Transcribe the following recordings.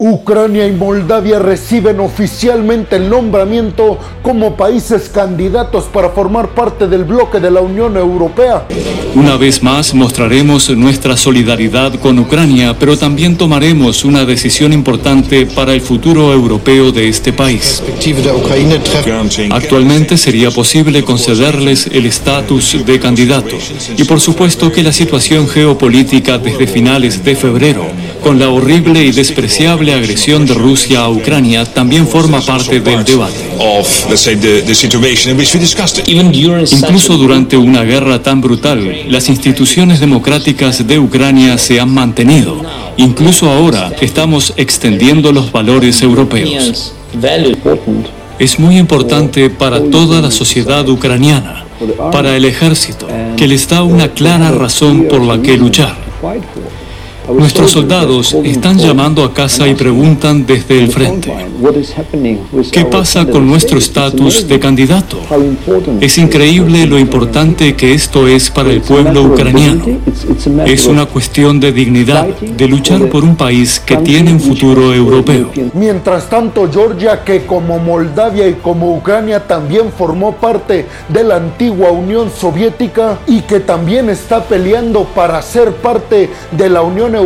Ucrania y Moldavia reciben oficialmente el nombramiento como países candidatos para formar parte del bloque de la Unión Europea. Una vez más mostraremos nuestra solidaridad con Ucrania, pero también tomaremos una decisión importante para el futuro europeo de este país. Actualmente sería posible concederles el estatus de candidato y por supuesto que la situación geopolítica desde finales de febrero con la horrible y despreciable agresión de Rusia a Ucrania también forma parte del debate. Incluso durante una guerra tan brutal, las instituciones democráticas de Ucrania se han mantenido. Incluso ahora estamos extendiendo los valores europeos. Es muy importante para toda la sociedad ucraniana, para el ejército, que les da una clara razón por la que luchar. Nuestros soldados están llamando a casa y preguntan desde el frente, ¿qué pasa con nuestro estatus de candidato? Es increíble lo importante que esto es para el pueblo ucraniano. Es una cuestión de dignidad, de luchar por un país que tiene un futuro europeo. Mientras tanto, Georgia, que como Moldavia y como Ucrania también formó parte de la antigua Unión Soviética y que también está peleando para ser parte de la Unión Europea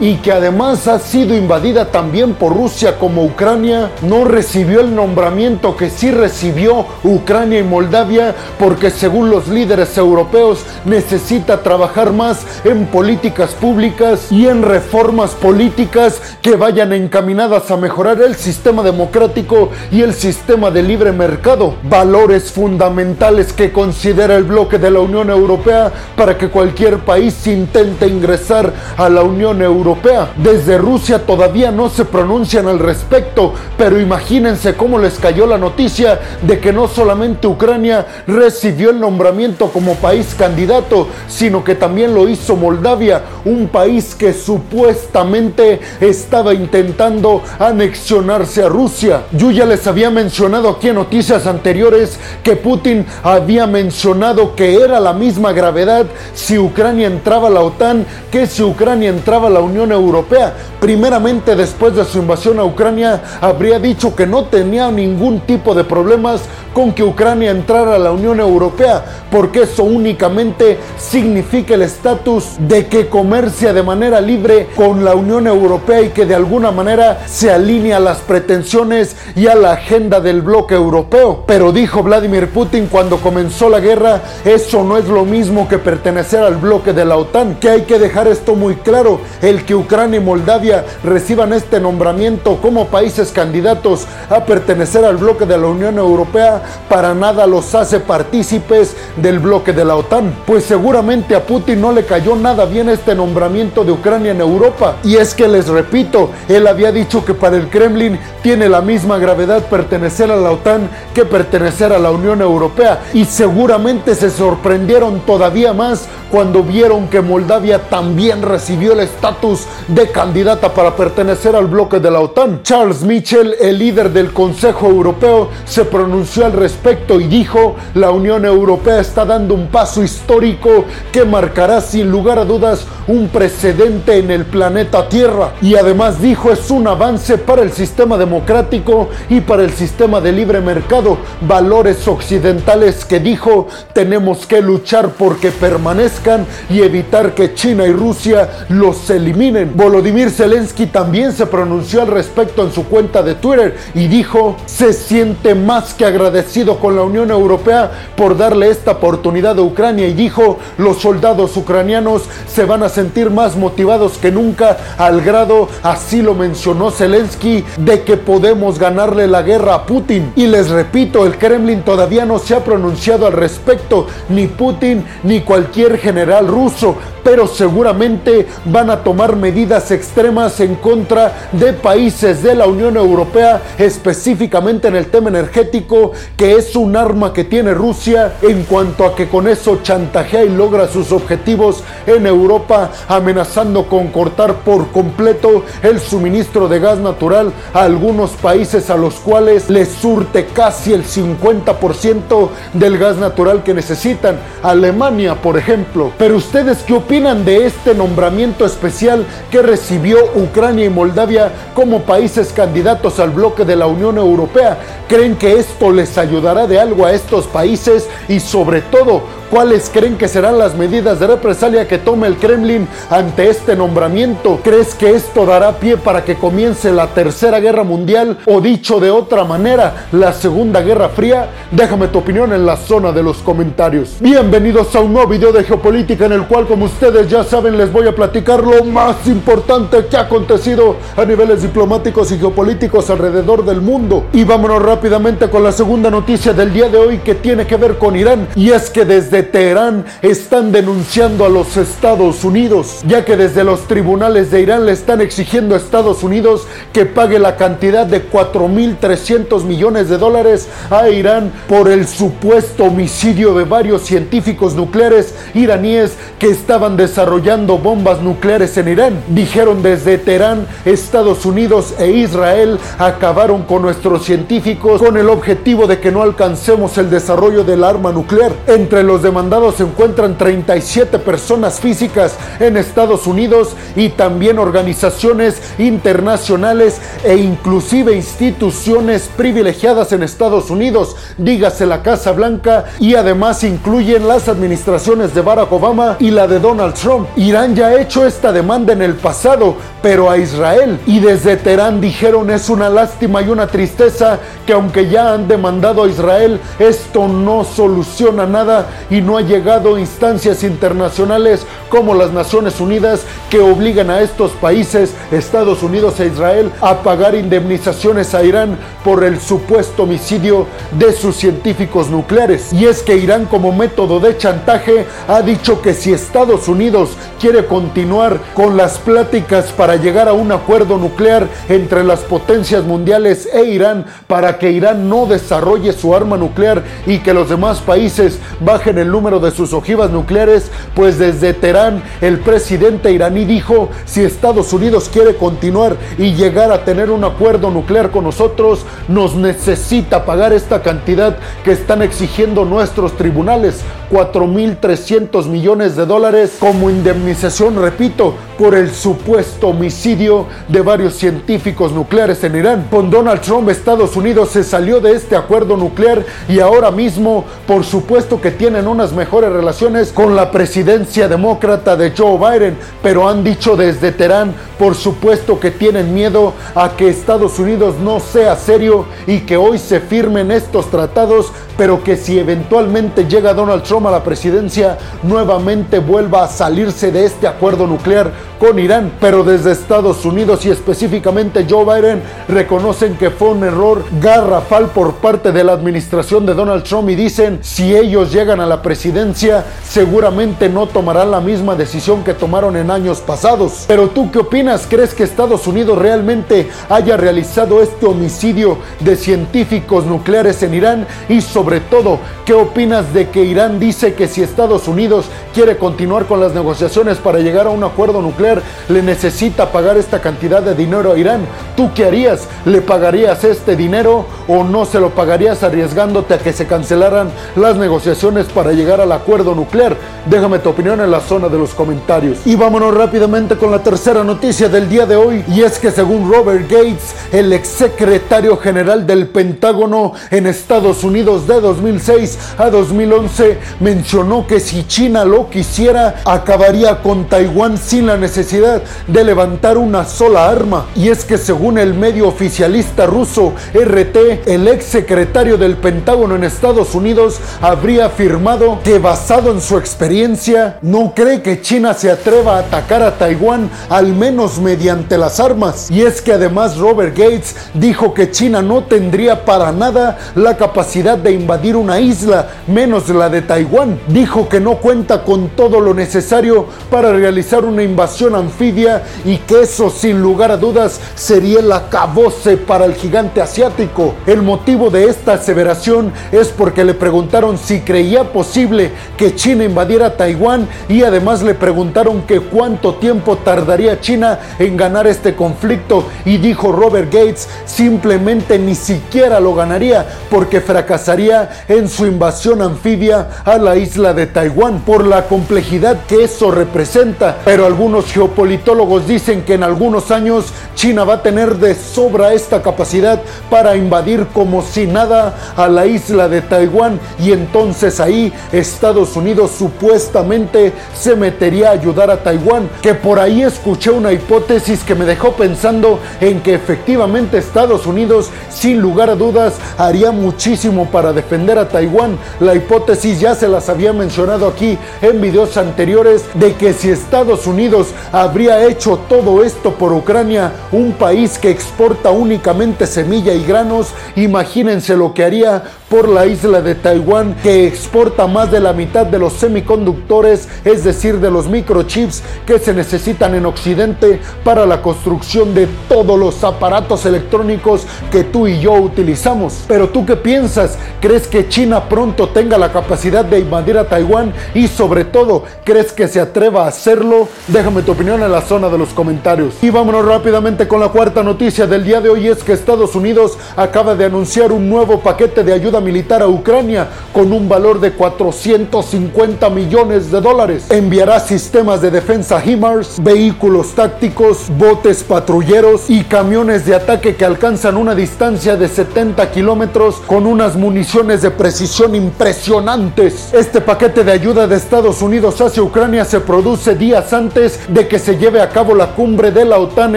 y que además ha sido invadida también por Rusia como Ucrania, no recibió el nombramiento que sí recibió Ucrania y Moldavia porque según los líderes europeos necesita trabajar más en políticas públicas y en reformas políticas que vayan encaminadas a mejorar el sistema democrático y el sistema de libre mercado, valores fundamentales que considera el bloque de la Unión Europea para que cualquier país intente ingresar a la Unión Europea. Desde Rusia todavía no se pronuncian al respecto, pero imagínense cómo les cayó la noticia de que no solamente Ucrania recibió el nombramiento como país candidato, sino que también lo hizo Moldavia, un país que supuestamente estaba intentando anexionarse a Rusia. Yo ya les había mencionado aquí en noticias anteriores que Putin había mencionado que era la misma gravedad si Ucrania entraba a la OTAN que si Ucrania entraba a la Unión Europea. Primeramente después de su invasión a Ucrania habría dicho que no tenía ningún tipo de problemas con que Ucrania entrara a la Unión Europea, porque eso únicamente significa el estatus de que comercia de manera libre con la Unión Europea y que de alguna manera se alinea a las pretensiones y a la agenda del bloque europeo. Pero dijo Vladimir Putin cuando comenzó la guerra, eso no es lo mismo que pertenecer al bloque de la OTAN, que hay que dejar esto muy claro, el que Ucrania y Moldavia reciban este nombramiento como países candidatos a pertenecer al bloque de la Unión Europea para nada los hace partícipes del bloque de la OTAN, pues seguramente a Putin no le cayó nada bien este nombramiento de Ucrania en Europa. Y es que les repito, él había dicho que para el Kremlin tiene la misma gravedad pertenecer a la OTAN que pertenecer a la Unión Europea. Y seguramente se sorprendieron todavía más cuando vieron que Moldavia también recibió el estatus de candidata para pertenecer al bloque de la OTAN. Charles Michel, el líder del Consejo Europeo, se pronunció al respecto y dijo, la Unión Europea está dando un paso histórico que marcará sin lugar a dudas un precedente en el planeta Tierra. Y además dijo, es un avance para el sistema democrático y para el sistema de libre mercado. Valores occidentales que dijo, tenemos que luchar porque permanezcan y evitar que China y Rusia los eliminen. Volodymyr Zelensky también se pronunció al respecto en su cuenta de Twitter y dijo, se siente más que agradecido con la Unión Europea por darle esta oportunidad a Ucrania y dijo, los soldados ucranianos se van a sentir más motivados que nunca al grado, así lo mencionó Zelensky, de que podemos ganarle la guerra a Putin. Y les repito, el Kremlin todavía no se ha pronunciado al respecto, ni Putin ni cualquier general ruso, pero seguramente van a tomar medidas extremas en contra de países de la Unión Europea, específicamente en el tema energético, que es un arma que tiene Rusia en cuanto a que con eso chantajea y logra sus objetivos en Europa, amenazando con cortar por completo el suministro de gas natural a algunos países a los cuales les surte casi el 50% del gas natural que necesitan, Alemania por ejemplo. Pero ustedes qué opinan? Opinan de este nombramiento especial que recibió Ucrania y Moldavia como países candidatos al bloque de la Unión Europea? ¿Creen que esto les ayudará de algo a estos países? Y sobre todo, ¿Cuáles creen que serán las medidas de represalia que tome el Kremlin ante este nombramiento? ¿Crees que esto dará pie para que comience la Tercera Guerra Mundial o dicho de otra manera, la Segunda Guerra Fría? Déjame tu opinión en la zona de los comentarios. Bienvenidos a un nuevo video de geopolítica en el cual, como ustedes ya saben, les voy a platicar lo más importante que ha acontecido a niveles diplomáticos y geopolíticos alrededor del mundo. Y vámonos rápidamente con la segunda noticia del día de hoy que tiene que ver con Irán. Y es que desde Teherán están denunciando a los Estados Unidos, ya que desde los tribunales de Irán le están exigiendo a Estados Unidos que pague la cantidad de 4.300 millones de dólares a Irán por el supuesto homicidio de varios científicos nucleares iraníes que estaban desarrollando bombas nucleares en Irán. Dijeron desde Teherán, Estados Unidos e Israel acabaron con nuestros científicos con el objetivo de que no alcancemos el desarrollo del arma nuclear. Entre los demandados se encuentran 37 personas físicas en Estados Unidos y también organizaciones internacionales e inclusive instituciones privilegiadas en Estados Unidos, dígase la Casa Blanca y además incluyen las administraciones de Barack Obama y la de Donald Trump. Irán ya ha hecho esta demanda en el pasado, pero a Israel y desde Teherán dijeron es una lástima y una tristeza que aunque ya han demandado a Israel, esto no soluciona nada y no ha llegado instancias internacionales como las Naciones Unidas que obligan a estos países, Estados Unidos e Israel, a pagar indemnizaciones a Irán por el supuesto homicidio de sus científicos nucleares. Y es que Irán como método de chantaje ha dicho que si Estados Unidos quiere continuar con las pláticas para llegar a un acuerdo nuclear entre las potencias mundiales e Irán para que Irán no desarrolle su arma nuclear y que los demás países bajen el número de sus ojivas nucleares, pues desde Teherán el presidente iraní dijo, si Estados Unidos quiere continuar y llegar a tener un acuerdo nuclear con nosotros, nos necesita pagar esta cantidad que están exigiendo nuestros tribunales, 4.300 millones de dólares como indemnización, repito, por el supuesto homicidio de varios científicos nucleares en Irán. Con Donald Trump, Estados Unidos se salió de este acuerdo nuclear y ahora mismo, por supuesto que tienen unas mejores relaciones con la presidencia demócrata de Joe Biden, pero han dicho desde Teherán, por supuesto que tienen miedo a que Estados Unidos no sea serio y que hoy se firmen estos tratados, pero que si eventualmente llega Donald Trump a la presidencia, nuevamente vuelva a salirse de este acuerdo nuclear con Irán. Pero desde Estados Unidos y específicamente Joe Biden reconocen que fue un error garrafal por parte de la administración de Donald Trump y dicen si ellos llegan a la presidencia seguramente no tomarán la misma decisión que tomaron en años pasados. Pero tú qué opinas? ¿Crees que Estados Unidos realmente haya realizado este homicidio de científicos nucleares en Irán? Y sobre todo, ¿qué opinas de que Irán dice que si Estados Unidos quiere continuar con las negociaciones para llegar a un acuerdo nuclear, le necesita pagar esta cantidad de dinero a Irán? ¿Tú qué harías? ¿Le pagarías este dinero o no se lo pagarías arriesgándote a que se cancelaran las negociaciones para llegar al acuerdo nuclear? Déjame tu opinión en la zona de los comentarios. Y vámonos rápidamente con la tercera noticia del día de hoy. Y es que según Robert Gates, el exsecretario general del Pentágono en Estados Unidos de 2006 a 2011, mencionó que si China lo quisiera, acabaría con Taiwán sin la necesidad de levantar una sola arma. Y es que según el medio oficialista ruso RT, el exsecretario del Pentágono en Estados Unidos habría afirmado que basado en su experiencia, no cree que China se atreva a atacar a Taiwán al menos mediante las armas. Y es que además Robert Gates dijo que China no tendría para nada la capacidad de invadir una isla, menos la de Taiwán. Dijo que no cuenta con todo lo necesario para realizar una invasión anfibia y que eso sin lugar a dudas sería el acabose para el gigante asiático. El motivo de esta aseveración es porque le preguntaron si creía posible que China invadiera Taiwán y además le preguntaron que cuánto tiempo tardaría China en ganar este conflicto y dijo Robert Gates simplemente ni siquiera lo ganaría porque fracasaría en su invasión anfibia a la isla de Taiwán por la complejidad que eso representa. Pero algunos geopolitólogos dicen que en algunos años China va a tener de sobra esta capacidad para invadir como si nada a la isla de Taiwán y entonces ahí Estados Unidos supuestamente se metería a ayudar a Taiwán, que por ahí escuché una hipótesis que me dejó pensando en que efectivamente Estados Unidos sin lugar a dudas haría muchísimo para defender a Taiwán. La hipótesis ya se las había mencionado aquí en videos anteriores de que si Estados Unidos habría hecho todo esto por Ucrania, un país que exporta únicamente semilla y granos, imagínense lo que haría por la isla de Taiwán que exporta más de la mitad de los semiconductores, es decir, de los microchips que se necesitan en Occidente para la construcción de todos los aparatos electrónicos que tú y yo utilizamos. Pero tú qué piensas? ¿Crees que China pronto tenga la capacidad de invadir a Taiwán? Y sobre todo, ¿crees que se atreva a hacerlo? Déjame tu opinión en la zona de los comentarios. Y vámonos rápidamente con la cuarta noticia del día de hoy es que Estados Unidos acaba de anunciar un nuevo paquete de ayuda militar a Ucrania con un valor de 450 millones de dólares. Enviará sistemas de defensa HIMARS, vehículos tácticos, botes patrulleros y camiones de ataque que alcanzan una distancia de 70 kilómetros con unas municiones de precisión impresionantes. Este paquete de ayuda de Estados Unidos hacia Ucrania se produce días antes de que se lleve a cabo la cumbre de la OTAN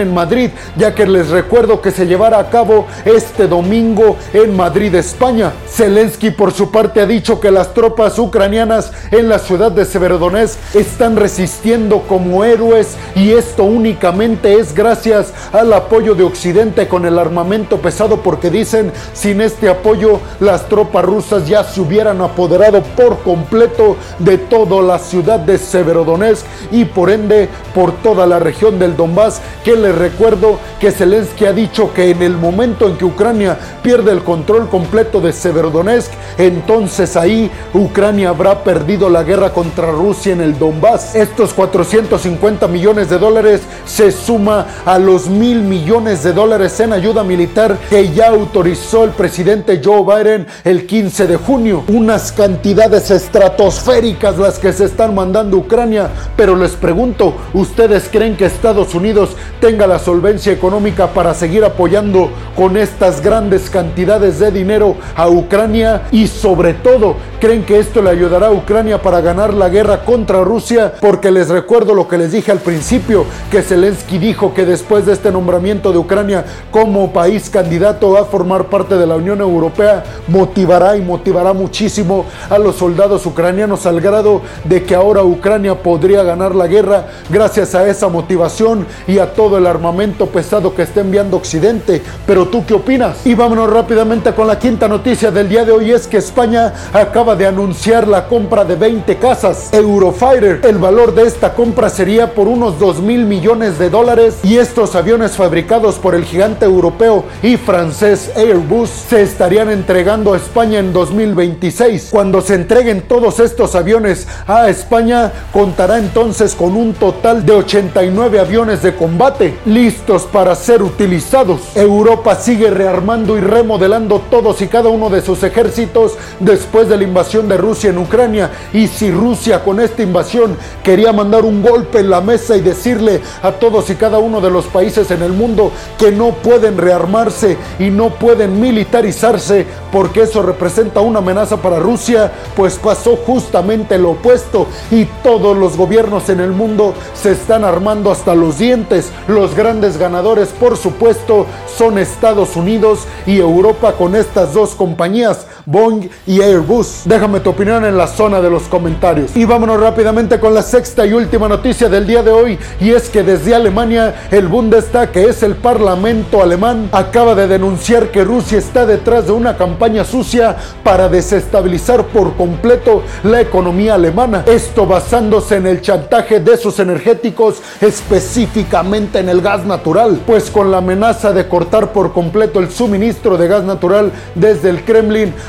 en Madrid, ya que les recuerdo que se llevará a cabo este domingo en Madrid, España. Zelensky por su parte ha dicho que las tropas ucranianas en la ciudad de Severodonetsk están resistiendo como héroes y esto únicamente es gracias al apoyo de Occidente con el armamento pesado porque dicen sin este apoyo las tropas rusas ya se hubieran apoderado por completo de toda la ciudad de Severodonetsk y por ende por toda la región del Donbass que les recuerdo que Zelensky ha dicho que en el momento en que Ucrania pierde el control completo de Severodonetsk Severodonetsk, entonces ahí Ucrania habrá perdido la guerra contra Rusia en el Donbass. Estos 450 millones de dólares se suma a los mil millones de dólares en ayuda militar que ya autorizó el presidente Joe Biden el 15 de junio. Unas cantidades estratosféricas las que se están mandando a Ucrania, pero les pregunto, ¿ustedes creen que Estados Unidos tenga la solvencia económica para seguir apoyando con estas grandes cantidades de dinero a Ucrania? Ucrania y sobre todo creen que esto le ayudará a Ucrania para ganar la guerra contra Rusia porque les recuerdo lo que les dije al principio que Zelensky dijo que después de este nombramiento de Ucrania como país candidato a formar parte de la Unión Europea motivará y motivará muchísimo a los soldados ucranianos al grado de que ahora Ucrania podría ganar la guerra gracias a esa motivación y a todo el armamento pesado que está enviando Occidente. Pero tú qué opinas? Y vámonos rápidamente con la quinta noticia de el día de hoy es que España acaba de anunciar la compra de 20 casas Eurofighter. El valor de esta compra sería por unos 2 mil millones de dólares y estos aviones fabricados por el gigante europeo y francés Airbus se estarían entregando a España en 2026. Cuando se entreguen todos estos aviones a España, contará entonces con un total de 89 aviones de combate listos para ser utilizados. Europa sigue rearmando y remodelando todos y cada uno de sus ejércitos después de la invasión de Rusia en Ucrania. Y si Rusia con esta invasión quería mandar un golpe en la mesa y decirle a todos y cada uno de los países en el mundo que no pueden rearmarse y no pueden militarizarse porque eso representa una amenaza para Rusia, pues pasó justamente lo opuesto y todos los gobiernos en el mundo se están armando hasta los dientes. Los grandes ganadores, por supuesto, son Estados Unidos y Europa con estas dos compañías Boeing y Airbus. Déjame tu opinión en la zona de los comentarios. Y vámonos rápidamente con la sexta y última noticia del día de hoy y es que desde Alemania el Bundestag, que es el parlamento alemán, acaba de denunciar que Rusia está detrás de una campaña sucia para desestabilizar por completo la economía alemana. Esto basándose en el chantaje de sus energéticos, específicamente en el gas natural, pues con la amenaza de cortar por completo el suministro de gas natural desde el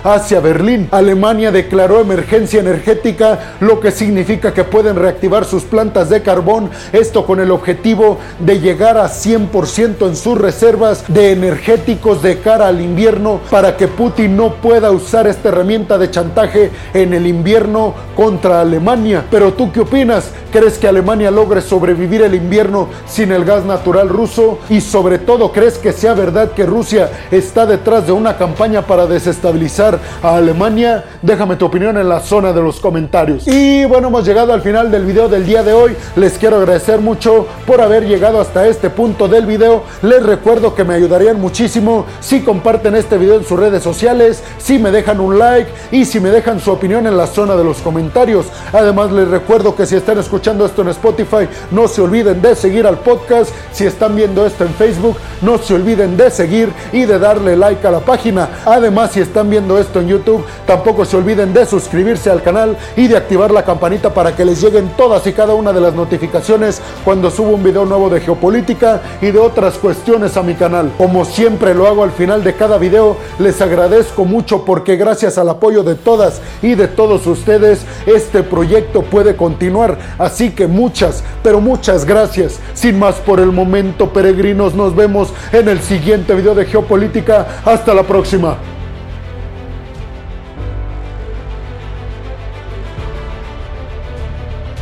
Hacia Berlín, Alemania declaró emergencia energética, lo que significa que pueden reactivar sus plantas de carbón, esto con el objetivo de llegar a 100% en sus reservas de energéticos de cara al invierno para que Putin no pueda usar esta herramienta de chantaje en el invierno contra Alemania. Pero tú qué opinas? ¿Crees que Alemania logre sobrevivir el invierno sin el gas natural ruso? Y sobre todo, ¿crees que sea verdad que Rusia está detrás de una campaña para desestabilizar a Alemania? Déjame tu opinión en la zona de los comentarios. Y bueno, hemos llegado al final del video del día de hoy. Les quiero agradecer mucho por haber llegado hasta este punto del video. Les recuerdo que me ayudarían muchísimo si comparten este video en sus redes sociales, si me dejan un like y si me dejan su opinión en la zona de los comentarios. Además, les recuerdo que si están escuchando esto en Spotify, no se olviden de seguir al podcast. Si están viendo esto en Facebook, no se olviden de seguir y de darle like a la página. Además, si están viendo esto en YouTube, tampoco se olviden de suscribirse al canal y de activar la campanita para que les lleguen todas y cada una de las notificaciones cuando subo un video nuevo de geopolítica y de otras cuestiones a mi canal. Como siempre lo hago al final de cada video, les agradezco mucho porque gracias al apoyo de todas y de todos ustedes, este proyecto puede continuar. Así que muchas, pero muchas gracias. Sin más por el momento, peregrinos, nos vemos en el siguiente video de geopolítica. Hasta la próxima.